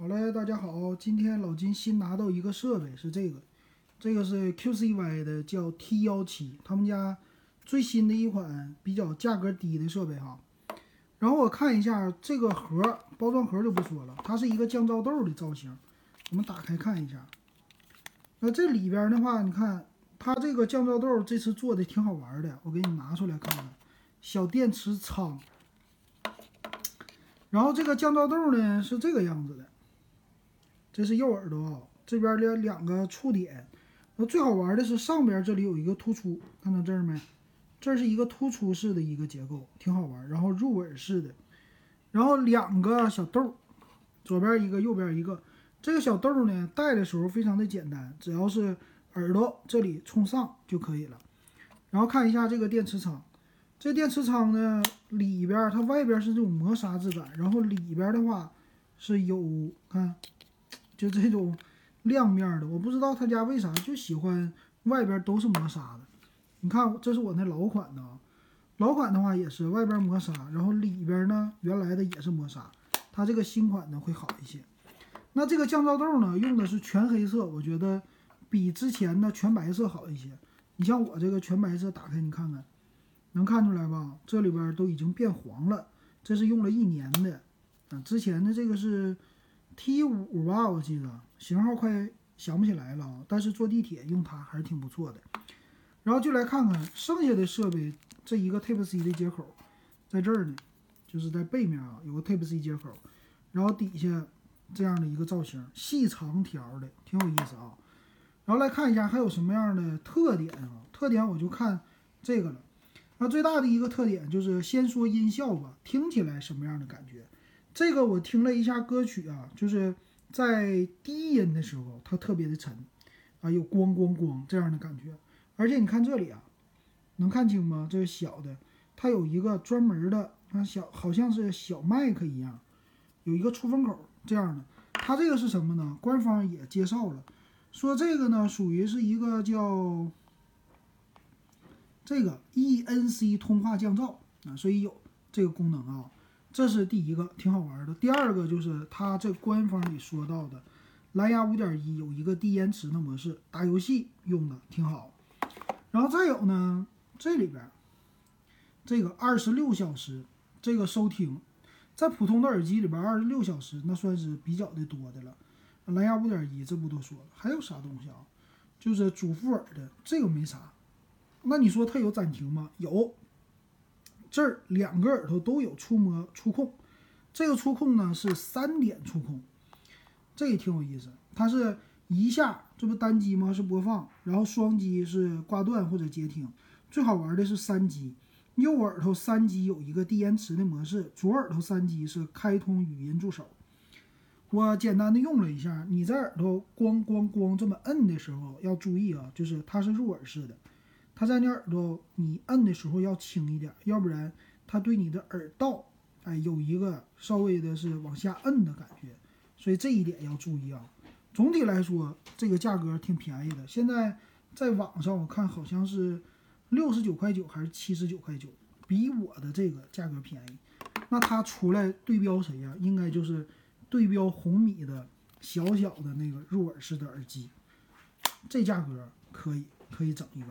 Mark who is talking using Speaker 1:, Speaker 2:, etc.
Speaker 1: 好嘞，大家好，今天老金新拿到一个设备，是这个，这个是 QCY 的，叫 T 幺七，他们家最新的一款比较价格低的设备哈。然后我看一下这个盒，包装盒就不说了，它是一个降噪豆的造型。我们打开看一下，那这里边的话，你看它这个降噪豆这次做的挺好玩的，我给你拿出来看看，小电池仓。然后这个降噪豆呢是这个样子的。这是右耳朵啊，这边的两个触点。那最好玩的是上边这里有一个突出，看到这儿没？这是一个突出式的一个结构，挺好玩。然后入耳式的，然后两个小豆，左边一个，右边一个。这个小豆呢，戴的时候非常的简单，只要是耳朵这里冲上就可以了。然后看一下这个电池仓，这电池仓呢里边它外边是这种磨砂质感，然后里边的话是有看。就这种亮面的，我不知道他家为啥就喜欢外边都是磨砂的。你看，这是我那老款的啊，老款的话也是外边磨砂，然后里边呢原来的也是磨砂。它这个新款呢会好一些。那这个降噪豆呢用的是全黑色，我觉得比之前的全白色好一些。你像我这个全白色打开你看看，能看出来吧？这里边都已经变黄了，这是用了一年的啊。之前的这个是。T 五吧，我记得型号快想不起来了啊。但是坐地铁用它还是挺不错的。然后就来看看剩下的设备，这一个 Type C 的接口在这儿呢，就是在背面啊有个 Type C 接口，然后底下这样的一个造型，细长条的，挺有意思啊。然后来看一下还有什么样的特点啊？特点我就看这个了。那最大的一个特点就是先说音效吧，听起来什么样的感觉？这个我听了一下歌曲啊，就是在低音的时候，它特别的沉，啊，有咣咣咣这样的感觉。而且你看这里啊，能看清吗？这个小的，它有一个专门的，啊小好像是小麦克一样，有一个出风口这样的。它这个是什么呢？官方也介绍了，说这个呢属于是一个叫这个 ENC 通话降噪啊，所以有这个功能啊。这是第一个，挺好玩的。第二个就是它这官方里说到的，蓝牙五点一有一个低延迟的模式，打游戏用的挺好。然后再有呢，这里边这个二十六小时这个收听，在普通的耳机里边，二十六小时那算是比较的多的了。蓝牙五点一这不多说了，还有啥东西啊？就是主副耳的这个没啥。那你说它有暂停吗？有。这儿两个耳朵都有触摸触控，这个触控呢是三点触控，这也挺有意思。它是一下，这不单击吗？是播放，然后双击是挂断或者接听。最好玩的是三击，右耳朵三击有一个低延迟的模式，左耳朵三击是开通语音助手。我简单的用了一下，你在耳朵咣咣咣这么摁的时候要注意啊，就是它是入耳式的。它在你耳朵，你摁的时候要轻一点，要不然它对你的耳道，哎，有一个稍微的是往下摁的感觉，所以这一点要注意啊。总体来说，这个价格挺便宜的。现在在网上我看好像是六十九块九还是七十九块九，比我的这个价格便宜。那它出来对标谁呀？应该就是对标红米的小小的那个入耳式的耳机，这价格可以可以整一个。